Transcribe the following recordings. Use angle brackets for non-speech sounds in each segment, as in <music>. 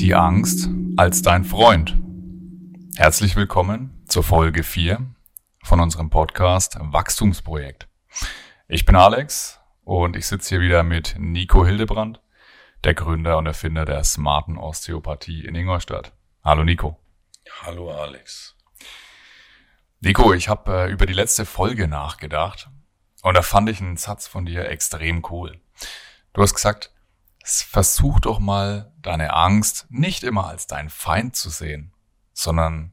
Die Angst als dein Freund. Herzlich willkommen zur Folge 4 von unserem Podcast Wachstumsprojekt. Ich bin Alex und ich sitze hier wieder mit Nico Hildebrand, der Gründer und Erfinder der smarten Osteopathie in Ingolstadt. Hallo Nico. Hallo Alex. Nico, ich habe äh, über die letzte Folge nachgedacht und da fand ich einen Satz von dir extrem cool. Du hast gesagt, versuch doch mal deine Angst nicht immer als dein Feind zu sehen, sondern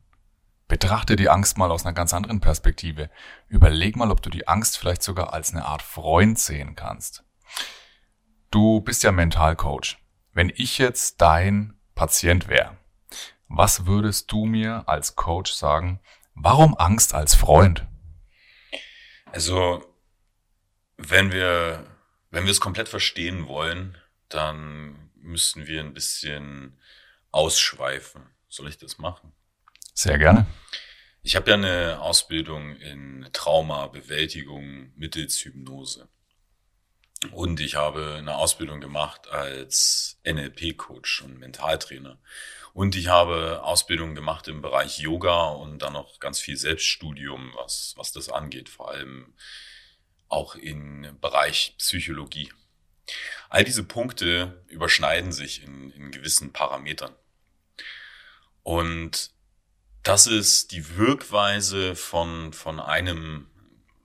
betrachte die Angst mal aus einer ganz anderen Perspektive. Überleg mal, ob du die Angst vielleicht sogar als eine Art Freund sehen kannst. Du bist ja Mentalcoach. Wenn ich jetzt dein Patient wäre, was würdest du mir als Coach sagen, Warum Angst als Freund? Also, wenn wir, wenn wir es komplett verstehen wollen, dann müssen wir ein bisschen ausschweifen. Soll ich das machen? Sehr gerne. Ich habe ja eine Ausbildung in Traumabewältigung mittels Hypnose. Und ich habe eine Ausbildung gemacht als NLP-Coach und Mentaltrainer. Und ich habe Ausbildung gemacht im Bereich Yoga und dann noch ganz viel Selbststudium, was, was das angeht, vor allem auch im Bereich Psychologie. All diese Punkte überschneiden sich in, in gewissen Parametern. Und das ist die Wirkweise von, von einem,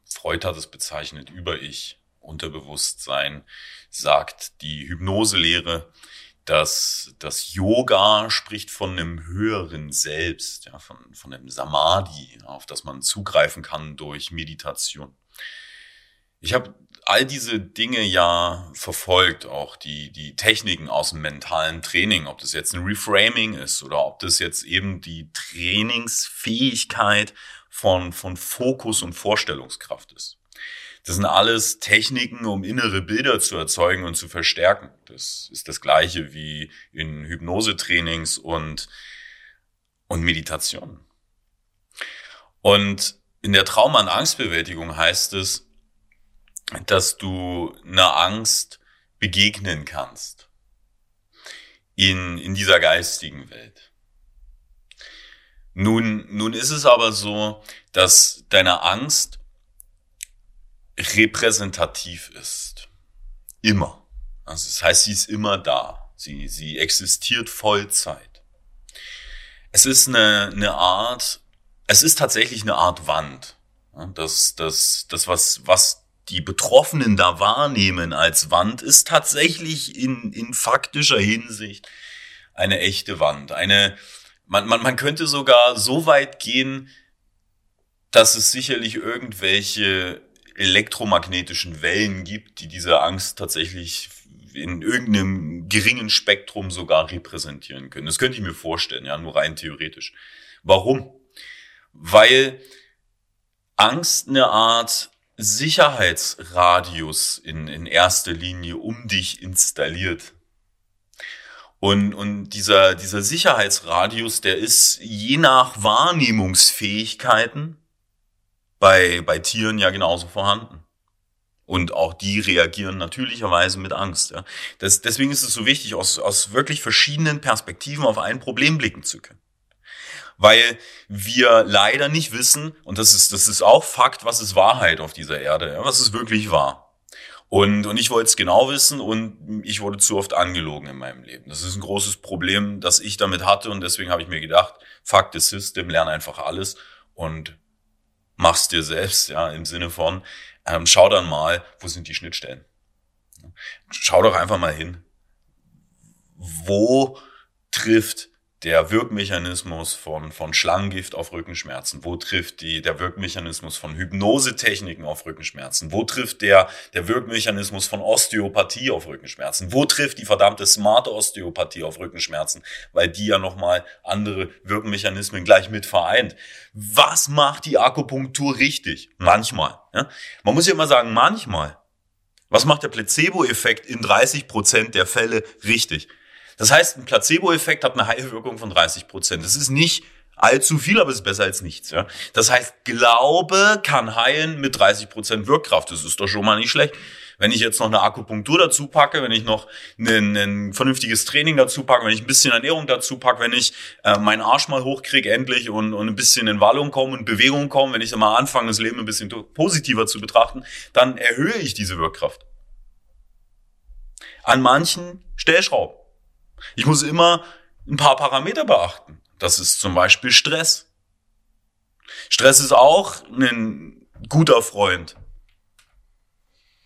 Freud hat es bezeichnet, Über-Ich, Unterbewusstsein, sagt die Hypnoselehre, dass das Yoga spricht von einem höheren Selbst, ja, von, von einem Samadhi, auf das man zugreifen kann durch Meditation. Ich habe all diese Dinge ja verfolgt, auch die, die Techniken aus dem mentalen Training, ob das jetzt ein Reframing ist oder ob das jetzt eben die Trainingsfähigkeit von, von Fokus und Vorstellungskraft ist. Das sind alles Techniken, um innere Bilder zu erzeugen und zu verstärken. Das ist das Gleiche wie in Hypnosetrainings und, und Meditation. Und in der Trauma- und Angstbewältigung heißt es, dass du einer Angst begegnen kannst. In, in dieser geistigen Welt. Nun, nun ist es aber so, dass deine Angst repräsentativ ist. Immer. Also das heißt, sie ist immer da. Sie, sie existiert Vollzeit. Es ist eine, eine Art, es ist tatsächlich eine Art Wand. Das, das, das was, was die Betroffenen da wahrnehmen als Wand, ist tatsächlich in, in faktischer Hinsicht eine echte Wand. Eine, man, man, man könnte sogar so weit gehen, dass es sicherlich irgendwelche elektromagnetischen Wellen gibt, die diese Angst tatsächlich in irgendeinem geringen Spektrum sogar repräsentieren können. Das könnte ich mir vorstellen, ja, nur rein theoretisch. Warum? Weil Angst eine Art Sicherheitsradius in, in erster Linie um dich installiert. Und, und dieser, dieser Sicherheitsradius, der ist je nach Wahrnehmungsfähigkeiten bei, bei Tieren ja genauso vorhanden. Und auch die reagieren natürlicherweise mit Angst. Ja. Das, deswegen ist es so wichtig, aus, aus wirklich verschiedenen Perspektiven auf ein Problem blicken zu können. Weil wir leider nicht wissen, und das ist, das ist auch Fakt, was ist Wahrheit auf dieser Erde, was ist wirklich wahr. Und, und ich wollte es genau wissen und ich wurde zu oft angelogen in meinem Leben. Das ist ein großes Problem, das ich damit hatte und deswegen habe ich mir gedacht, Fakt ist System, lerne einfach alles und mach's dir selbst, ja, im Sinne von, ähm, schau dann mal, wo sind die Schnittstellen. Schau doch einfach mal hin. Wo trifft der Wirkmechanismus von, von Schlangengift auf Rückenschmerzen? Wo trifft die, der Wirkmechanismus von Hypnosetechniken auf Rückenschmerzen? Wo trifft der, der Wirkmechanismus von Osteopathie auf Rückenschmerzen? Wo trifft die verdammte smarte Osteopathie auf Rückenschmerzen? Weil die ja nochmal andere Wirkmechanismen gleich mit vereint. Was macht die Akupunktur richtig? Manchmal. Ja? Man muss ja immer sagen, manchmal. Was macht der Placebo-Effekt in 30 Prozent der Fälle richtig? Das heißt, ein Placebo-Effekt hat eine Heilwirkung von 30 Prozent. Das ist nicht allzu viel, aber es ist besser als nichts. Ja? Das heißt, Glaube kann heilen mit 30 Prozent Wirkkraft. Das ist doch schon mal nicht schlecht. Wenn ich jetzt noch eine Akupunktur dazu packe, wenn ich noch ein, ein vernünftiges Training dazu packe, wenn ich ein bisschen Ernährung dazu packe, wenn ich äh, meinen Arsch mal hochkriege endlich und, und ein bisschen in Wallung komme und Bewegung komme, wenn ich dann mal anfange, das Leben ein bisschen positiver zu betrachten, dann erhöhe ich diese Wirkkraft. An manchen Stellschrauben. Ich muss immer ein paar Parameter beachten. Das ist zum Beispiel Stress. Stress ist auch ein guter Freund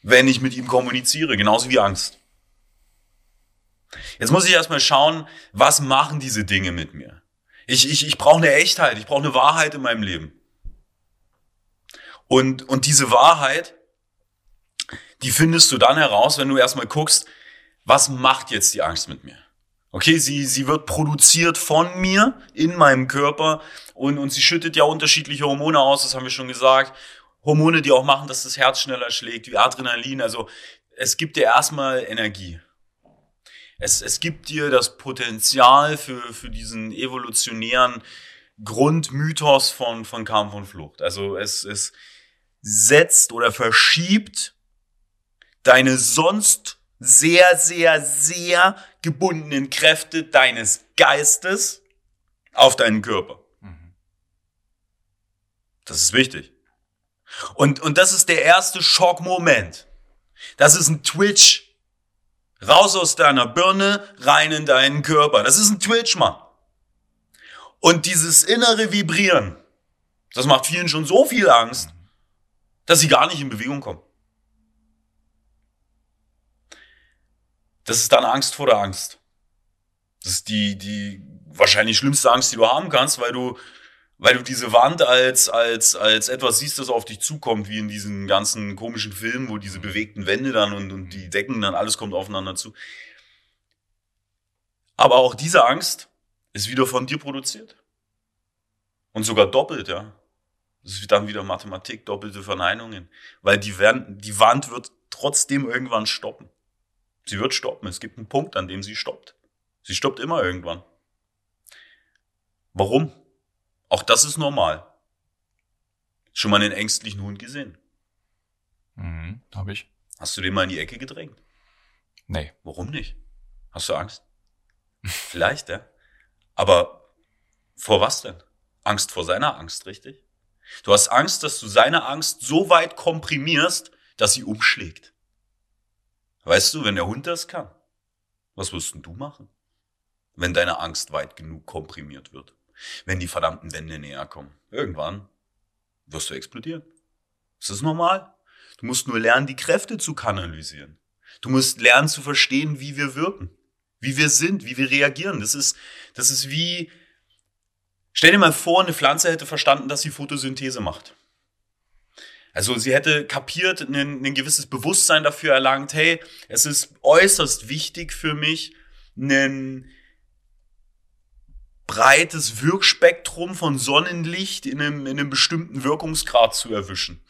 wenn ich mit ihm kommuniziere, genauso wie Angst. Jetzt muss ich erstmal schauen, was machen diese Dinge mit mir? Ich, ich, ich brauche eine Echtheit, ich brauche eine Wahrheit in meinem Leben. Und, und diese Wahrheit, die findest du dann heraus, wenn du erstmal guckst, was macht jetzt die Angst mit mir? Okay, sie, sie wird produziert von mir in meinem Körper und, und sie schüttet ja unterschiedliche Hormone aus, das haben wir schon gesagt. Hormone, die auch machen, dass das Herz schneller schlägt, wie Adrenalin. Also es gibt dir erstmal Energie. Es, es gibt dir das Potenzial für, für diesen evolutionären Grundmythos von, von Kampf und Flucht. Also es, es setzt oder verschiebt deine sonst sehr, sehr, sehr gebundenen Kräfte deines Geistes auf deinen Körper. Das ist wichtig. Und, und das ist der erste Schockmoment. Das ist ein Twitch. Raus aus deiner Birne, rein in deinen Körper. Das ist ein Twitch, Mann. Und dieses innere Vibrieren, das macht vielen schon so viel Angst, dass sie gar nicht in Bewegung kommen. Das ist dann Angst vor der Angst. Das ist die, die wahrscheinlich schlimmste Angst, die du haben kannst, weil du weil du diese Wand als, als, als etwas siehst, das auf dich zukommt, wie in diesen ganzen komischen Filmen, wo diese bewegten Wände dann und, und die Decken dann, alles kommt aufeinander zu. Aber auch diese Angst ist wieder von dir produziert. Und sogar doppelt, ja. Das ist dann wieder Mathematik, doppelte Verneinungen. Weil die, Wand, die Wand wird trotzdem irgendwann stoppen. Sie wird stoppen. Es gibt einen Punkt, an dem sie stoppt. Sie stoppt immer irgendwann. Warum? Auch das ist normal. Schon mal einen ängstlichen Hund gesehen? Mhm, hab ich. Hast du den mal in die Ecke gedrängt? Nee. Warum nicht? Hast du Angst? <laughs> Vielleicht, ja. Aber vor was denn? Angst vor seiner Angst, richtig? Du hast Angst, dass du seine Angst so weit komprimierst, dass sie umschlägt. Weißt du, wenn der Hund das kann, was wirst denn du machen, wenn deine Angst weit genug komprimiert wird? wenn die verdammten Wände näher kommen. Irgendwann wirst du explodieren. Das ist normal. Du musst nur lernen, die Kräfte zu kanalisieren. Du musst lernen zu verstehen, wie wir wirken, wie wir sind, wie wir reagieren. Das ist, das ist wie, stell dir mal vor, eine Pflanze hätte verstanden, dass sie Photosynthese macht. Also sie hätte kapiert, ein, ein gewisses Bewusstsein dafür erlangt, hey, es ist äußerst wichtig für mich, einen, breites Wirkspektrum von Sonnenlicht in einem, in einem bestimmten Wirkungsgrad zu erwischen.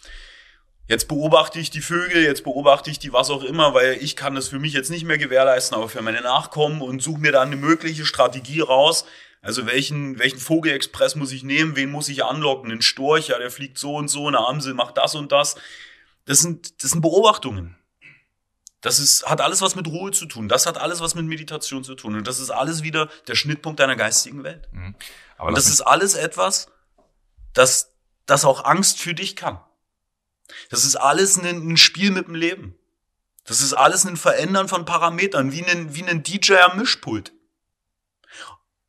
Jetzt beobachte ich die Vögel, jetzt beobachte ich die was auch immer, weil ich kann das für mich jetzt nicht mehr gewährleisten, aber für meine Nachkommen und suche mir dann eine mögliche Strategie raus. Also welchen, welchen Vogelexpress muss ich nehmen, wen muss ich anlocken? Einen Storch, ja, der fliegt so und so, eine Amsel macht das und das. Das sind, das sind Beobachtungen. Das ist, hat alles was mit Ruhe zu tun. Das hat alles was mit Meditation zu tun. Und das ist alles wieder der Schnittpunkt deiner geistigen Welt. Mhm. Aber und das ist alles etwas, das, das auch Angst für dich kann. Das ist alles ein, ein Spiel mit dem Leben. Das ist alles ein Verändern von Parametern, wie ein, wie ein DJ am Mischpult.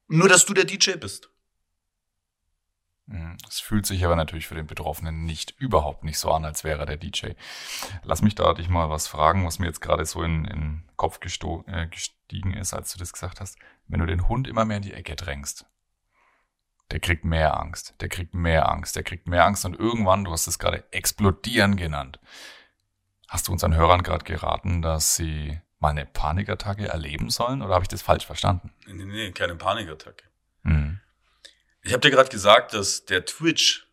Nur, dass du der DJ bist. Mhm. Es fühlt sich aber natürlich für den Betroffenen nicht überhaupt nicht so an, als wäre der DJ. Lass mich da dich mal was fragen, was mir jetzt gerade so in, in den Kopf äh, gestiegen ist, als du das gesagt hast. Wenn du den Hund immer mehr in die Ecke drängst, der kriegt mehr Angst, der kriegt mehr Angst, der kriegt mehr Angst und irgendwann, du hast es gerade explodieren genannt, hast du unseren Hörern gerade geraten, dass sie mal eine Panikattacke erleben sollen oder habe ich das falsch verstanden? Nee, nee, nee keine Panikattacke. Mhm. Ich habe dir gerade gesagt, dass der Twitch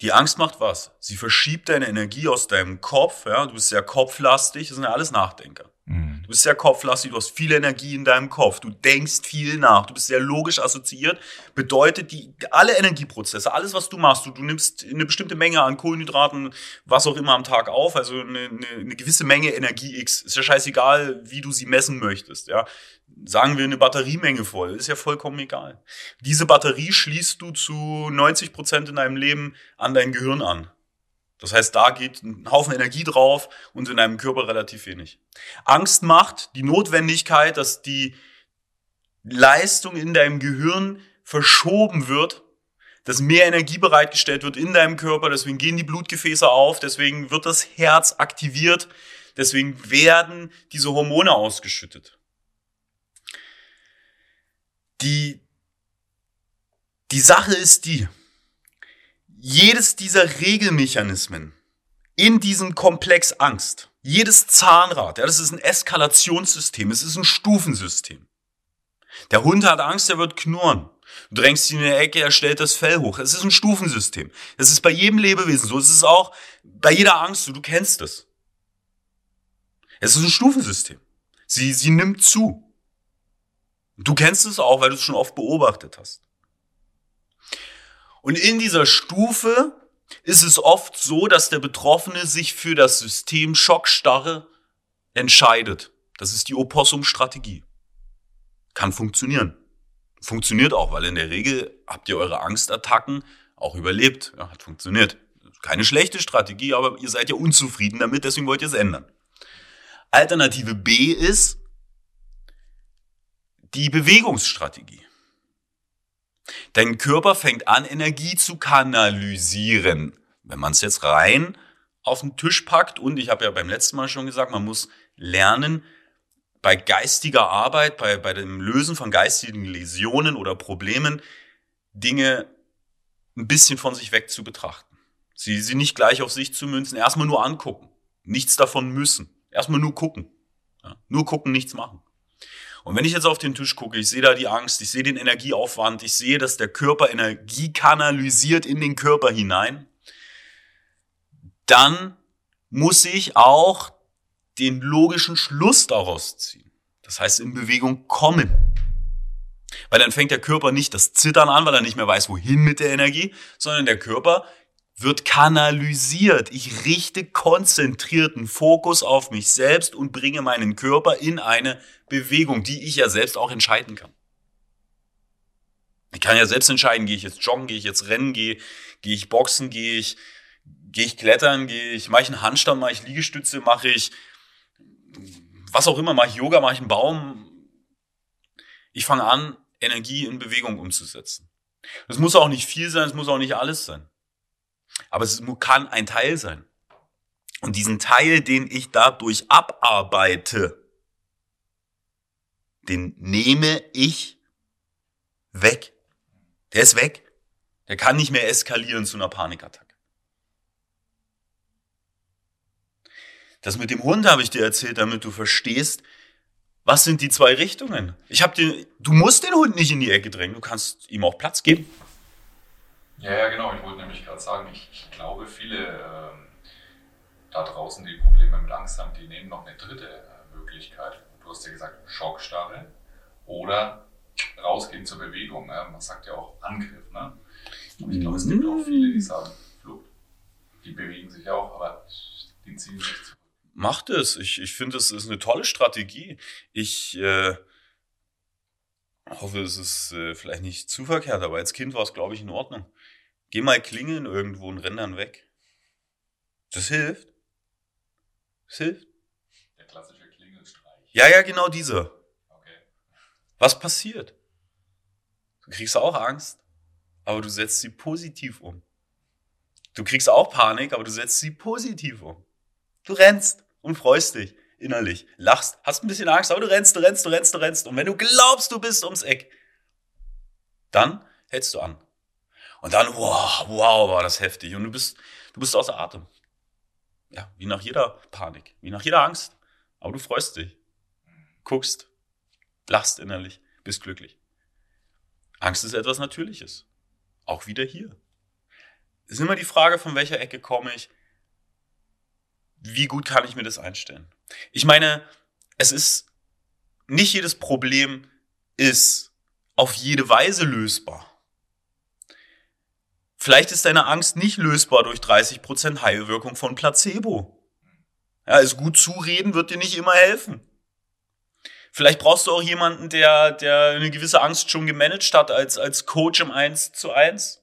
die Angst macht was? Sie verschiebt deine Energie aus deinem Kopf, ja, du bist sehr kopflastig, das sind ja alles Nachdenker. Mhm. Bist sehr kopflastig, du hast viel Energie in deinem Kopf, du denkst viel nach, du bist sehr logisch assoziiert. Bedeutet, die, alle Energieprozesse, alles, was du machst, du, du nimmst eine bestimmte Menge an Kohlenhydraten, was auch immer am Tag auf, also eine, eine, eine gewisse Menge Energie X. Ist ja scheißegal, wie du sie messen möchtest, ja. Sagen wir eine Batteriemenge voll, ist ja vollkommen egal. Diese Batterie schließt du zu 90 Prozent in deinem Leben an dein Gehirn an. Das heißt, da geht ein Haufen Energie drauf und in deinem Körper relativ wenig. Angst macht die Notwendigkeit, dass die Leistung in deinem Gehirn verschoben wird, dass mehr Energie bereitgestellt wird in deinem Körper, deswegen gehen die Blutgefäße auf, deswegen wird das Herz aktiviert, deswegen werden diese Hormone ausgeschüttet. Die, die Sache ist die, jedes dieser Regelmechanismen in diesem Komplex Angst, jedes Zahnrad, ja, das ist ein Eskalationssystem, es ist ein Stufensystem. Der Hund hat Angst, er wird knurren. Du drängst ihn in die Ecke, er stellt das Fell hoch. Es ist ein Stufensystem. Das ist bei jedem Lebewesen so. Es ist auch bei jeder Angst so. Du kennst es. Es ist ein Stufensystem. Sie, sie nimmt zu. Du kennst es auch, weil du es schon oft beobachtet hast. Und in dieser Stufe ist es oft so, dass der Betroffene sich für das System Schockstarre entscheidet. Das ist die Opossum-Strategie. Kann funktionieren. Funktioniert auch, weil in der Regel habt ihr eure Angstattacken auch überlebt. Ja, hat funktioniert. Keine schlechte Strategie, aber ihr seid ja unzufrieden damit, deswegen wollt ihr es ändern. Alternative B ist die Bewegungsstrategie. Dein Körper fängt an, Energie zu kanalisieren. Wenn man es jetzt rein auf den Tisch packt und ich habe ja beim letzten Mal schon gesagt, man muss lernen, bei geistiger Arbeit, bei, bei dem Lösen von geistigen Läsionen oder Problemen, Dinge ein bisschen von sich weg zu betrachten. Sie, sie nicht gleich auf sich zu münzen, erstmal nur angucken. Nichts davon müssen. Erstmal nur gucken. Ja, nur gucken, nichts machen. Und wenn ich jetzt auf den Tisch gucke, ich sehe da die Angst, ich sehe den Energieaufwand, ich sehe, dass der Körper Energie kanalisiert in den Körper hinein, dann muss ich auch den logischen Schluss daraus ziehen. Das heißt, in Bewegung kommen. Weil dann fängt der Körper nicht das Zittern an, weil er nicht mehr weiß, wohin mit der Energie, sondern der Körper wird kanalisiert. Ich richte konzentrierten Fokus auf mich selbst und bringe meinen Körper in eine Bewegung, die ich ja selbst auch entscheiden kann. Ich kann ja selbst entscheiden, gehe ich jetzt joggen, gehe ich jetzt rennen, gehe, gehe ich boxen, gehe ich, gehe ich klettern, gehe ich, mache ich einen Handstand, mache ich Liegestütze, mache ich was auch immer, mache ich Yoga, mache ich einen Baum. Ich fange an, Energie in Bewegung umzusetzen. Das muss auch nicht viel sein, es muss auch nicht alles sein. Aber es kann ein Teil sein. Und diesen Teil, den ich dadurch abarbeite, den nehme ich weg. Der ist weg. Der kann nicht mehr eskalieren zu einer Panikattacke. Das mit dem Hund habe ich dir erzählt, damit du verstehst, was sind die zwei Richtungen. Ich habe den, du musst den Hund nicht in die Ecke drängen, du kannst ihm auch Platz geben. Ja, ja, genau. Ich wollte nämlich gerade sagen, ich, ich, glaube, viele ähm, da draußen, die Probleme mit Angst haben, die nehmen noch eine dritte äh, Möglichkeit. Du hast ja gesagt, Schockstarre oder rausgehen zur Bewegung. Ne? Man sagt ja auch Angriff. Ne? Und ich glaube, es gibt auch viele, die sagen Flucht. Die bewegen sich auch, aber die ziehen sich zurück. Macht es. Ich, ich finde, es ist eine tolle Strategie. Ich äh, hoffe, es ist äh, vielleicht nicht zu verkehrt, aber als Kind war es, glaube ich, in Ordnung. Geh mal klingeln irgendwo und renn dann weg. Das hilft. Das hilft. Der klassische Klingelstreich. Ja, ja, genau dieser. Okay. Was passiert? Du kriegst auch Angst, aber du setzt sie positiv um. Du kriegst auch Panik, aber du setzt sie positiv um. Du rennst und freust dich innerlich, lachst, hast ein bisschen Angst, aber du rennst, du rennst, du rennst, du rennst. Und wenn du glaubst, du bist ums Eck, dann hältst du an. Und dann, wow, wow, war das heftig. Und du bist, du bist außer Atem. Ja, wie nach jeder Panik, wie nach jeder Angst. Aber du freust dich, guckst, lachst innerlich, bist glücklich. Angst ist etwas Natürliches. Auch wieder hier. Es ist immer die Frage, von welcher Ecke komme ich. Wie gut kann ich mir das einstellen? Ich meine, es ist, nicht jedes Problem ist auf jede Weise lösbar. Vielleicht ist deine Angst nicht lösbar durch 30% Heilwirkung von Placebo. Ja, also gut zureden wird dir nicht immer helfen. Vielleicht brauchst du auch jemanden, der, der eine gewisse Angst schon gemanagt hat als, als Coach im 1 zu 1.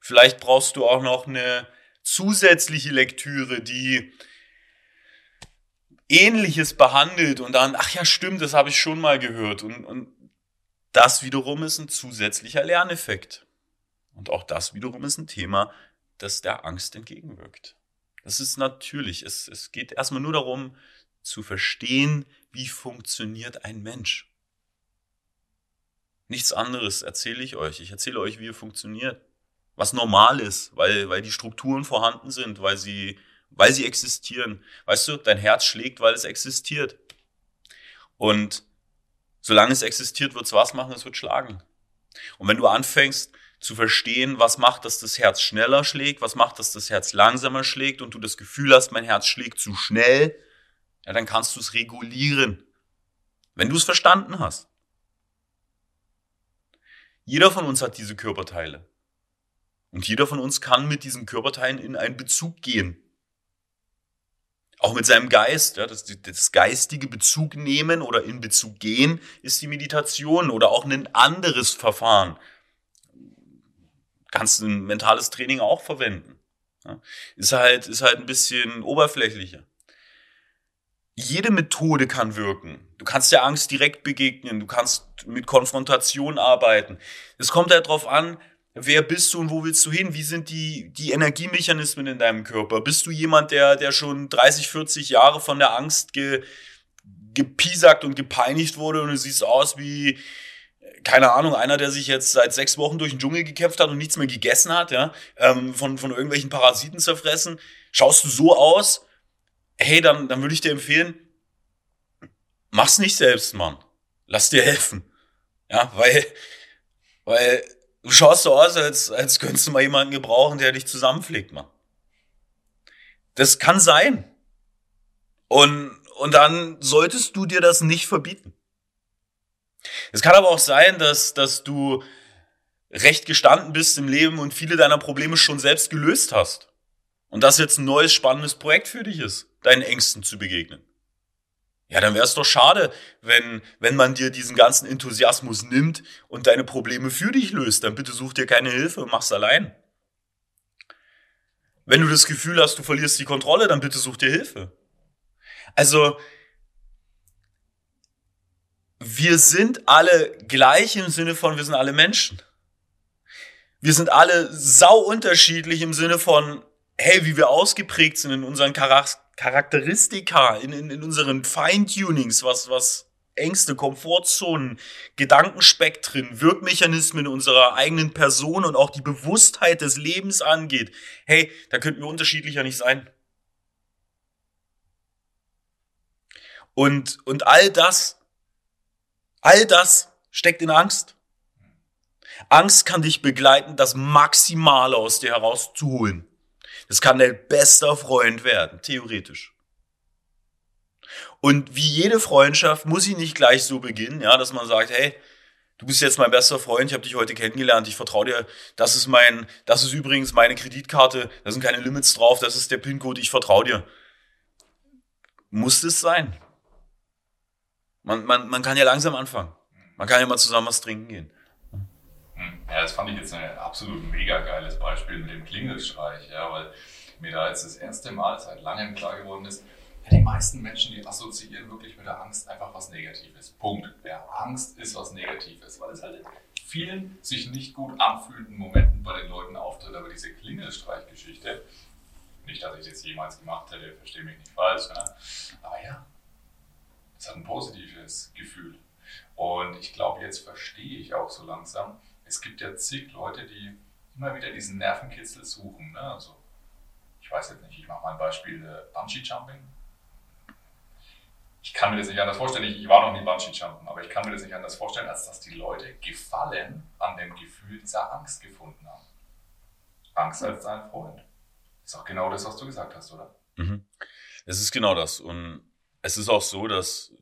Vielleicht brauchst du auch noch eine zusätzliche Lektüre, die Ähnliches behandelt und dann, ach ja, stimmt, das habe ich schon mal gehört. Und, und das wiederum ist ein zusätzlicher Lerneffekt. Und auch das wiederum ist ein Thema, das der Angst entgegenwirkt. Das ist natürlich, es, es geht erstmal nur darum zu verstehen, wie funktioniert ein Mensch. Nichts anderes erzähle ich euch. Ich erzähle euch, wie er funktioniert. Was normal ist, weil, weil die Strukturen vorhanden sind, weil sie, weil sie existieren. Weißt du, dein Herz schlägt, weil es existiert. Und solange es existiert, wird es was machen, es wird schlagen. Und wenn du anfängst, zu verstehen, was macht, dass das Herz schneller schlägt, was macht, dass das Herz langsamer schlägt und du das Gefühl hast, mein Herz schlägt zu schnell, ja, dann kannst du es regulieren, wenn du es verstanden hast. Jeder von uns hat diese Körperteile. Und jeder von uns kann mit diesen Körperteilen in einen Bezug gehen. Auch mit seinem Geist, ja, das, das geistige Bezug nehmen oder in Bezug gehen ist die Meditation oder auch ein anderes Verfahren, kannst du ein mentales Training auch verwenden. Ja, ist halt, ist halt ein bisschen oberflächlicher. Jede Methode kann wirken. Du kannst der Angst direkt begegnen. Du kannst mit Konfrontation arbeiten. Es kommt halt drauf an, wer bist du und wo willst du hin? Wie sind die, die Energiemechanismen in deinem Körper? Bist du jemand, der, der schon 30, 40 Jahre von der Angst ge, gepiesackt und gepeinigt wurde und du siehst aus wie, keine Ahnung, einer, der sich jetzt seit sechs Wochen durch den Dschungel gekämpft hat und nichts mehr gegessen hat, ja, ähm, von, von irgendwelchen Parasiten zerfressen, schaust du so aus, hey, dann, dann würde ich dir empfehlen, mach's nicht selbst, Mann. Lass dir helfen. Ja, weil, weil du schaust so aus, als, als könntest du mal jemanden gebrauchen, der dich zusammenpflegt, Mann. Das kann sein. Und, und dann solltest du dir das nicht verbieten. Es kann aber auch sein, dass, dass du recht gestanden bist im Leben und viele deiner Probleme schon selbst gelöst hast. Und das jetzt ein neues, spannendes Projekt für dich ist, deinen Ängsten zu begegnen. Ja, dann wäre es doch schade, wenn, wenn man dir diesen ganzen Enthusiasmus nimmt und deine Probleme für dich löst. Dann bitte such dir keine Hilfe und mach's allein. Wenn du das Gefühl hast, du verlierst die Kontrolle, dann bitte such dir Hilfe. Also, wir sind alle gleich im Sinne von, wir sind alle Menschen. Wir sind alle sau unterschiedlich im Sinne von, hey, wie wir ausgeprägt sind in unseren Charakteristika, in, in, in unseren Feintunings, was, was Ängste, Komfortzonen, Gedankenspektren, Wirkmechanismen unserer eigenen Person und auch die Bewusstheit des Lebens angeht. Hey, da könnten wir unterschiedlicher nicht sein. Und, und all das All das steckt in Angst. Angst kann dich begleiten, das Maximale aus dir herauszuholen. Das kann dein bester Freund werden, theoretisch. Und wie jede Freundschaft muss sie nicht gleich so beginnen, ja, dass man sagt, hey, du bist jetzt mein bester Freund, ich habe dich heute kennengelernt, ich vertraue dir, das ist mein, das ist übrigens meine Kreditkarte, da sind keine Limits drauf, das ist der PIN-Code, ich vertraue dir. Muss es sein? Man, man, man kann ja langsam anfangen. Man kann ja mal zusammen was trinken gehen. Ja, das fand ich jetzt ein absolut mega geiles Beispiel mit dem Klingelstreich, ja, weil mir da jetzt das erste Mal seit langem klar geworden ist, ja, die meisten Menschen, die assoziieren wirklich mit der Angst einfach was Negatives. Punkt. Ja, Angst ist was Negatives, weil es halt in vielen sich nicht gut anfühlenden Momenten bei den Leuten auftritt. Aber diese Klingelstreichgeschichte, nicht, dass ich das jemals gemacht hätte, verstehe mich nicht falsch, ne? aber ja, es hat ein positives Gefühl. Und ich glaube, jetzt verstehe ich auch so langsam, es gibt ja zig Leute, die immer wieder diesen Nervenkitzel suchen. Ne? Also, ich weiß jetzt nicht, ich mache mal ein Beispiel äh, Bungee Jumping. Ich kann mir das nicht anders vorstellen, ich, war noch nie Bungee Jumpen, aber ich kann mir das nicht anders vorstellen, als dass die Leute Gefallen an dem Gefühl dieser Angst gefunden haben. Angst als dein Freund. Ist auch genau das, was du gesagt hast, oder? Mhm. Es ist genau das. Und es ist auch so, dass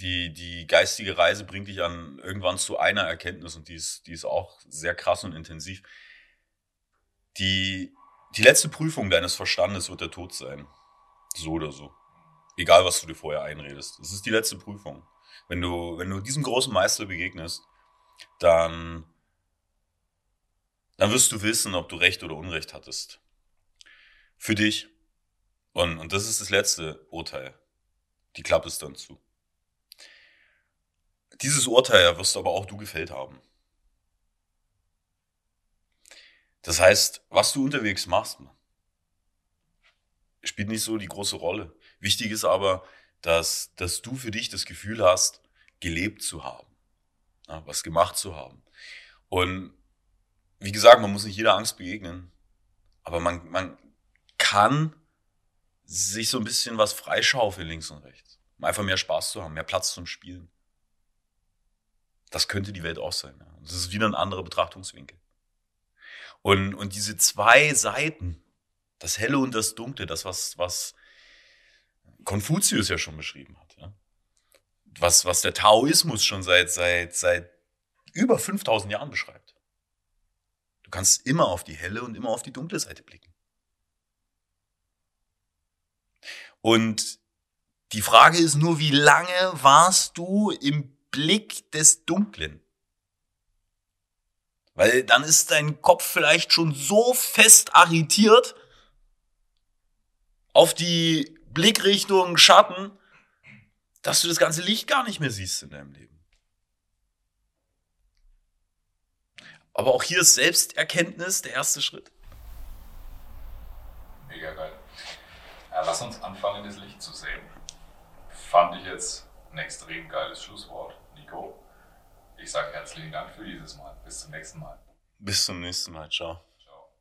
die, die geistige Reise bringt dich an irgendwann zu einer Erkenntnis und die ist, die ist auch sehr krass und intensiv. Die, die letzte Prüfung deines Verstandes wird der Tod sein. So oder so. Egal, was du dir vorher einredest. Das ist die letzte Prüfung. Wenn du, wenn du diesem großen Meister begegnest, dann, dann wirst du wissen, ob du Recht oder Unrecht hattest. Für dich. Und, und das ist das letzte Urteil. Die Klappe ist dann zu. Dieses Urteil wirst aber auch du gefällt haben. Das heißt, was du unterwegs machst, spielt nicht so die große Rolle. Wichtig ist aber, dass, dass du für dich das Gefühl hast, gelebt zu haben, ja, was gemacht zu haben. Und wie gesagt, man muss nicht jeder Angst begegnen, aber man, man kann sich so ein bisschen was freischaufeln links und rechts, um einfach mehr Spaß zu haben, mehr Platz zum Spielen. Das könnte die Welt auch sein. Ja. Das ist wieder ein anderer Betrachtungswinkel. Und, und diese zwei Seiten, das Helle und das Dunkle, das, was, was Konfuzius ja schon beschrieben hat, ja. was, was der Taoismus schon seit, seit, seit über 5000 Jahren beschreibt. Du kannst immer auf die helle und immer auf die dunkle Seite blicken. Und die Frage ist nur, wie lange warst du im Blick des Dunklen? Weil dann ist dein Kopf vielleicht schon so fest arretiert auf die Blickrichtung Schatten, dass du das ganze Licht gar nicht mehr siehst in deinem Leben. Aber auch hier ist Selbsterkenntnis der erste Schritt. Mega geil. Ja, lass uns anfangen, das Licht zu sehen. Fand ich jetzt ein extrem geiles Schlusswort, Nico. Ich sage herzlichen Dank für dieses Mal. Bis zum nächsten Mal. Bis zum nächsten Mal. Ciao. Ciao.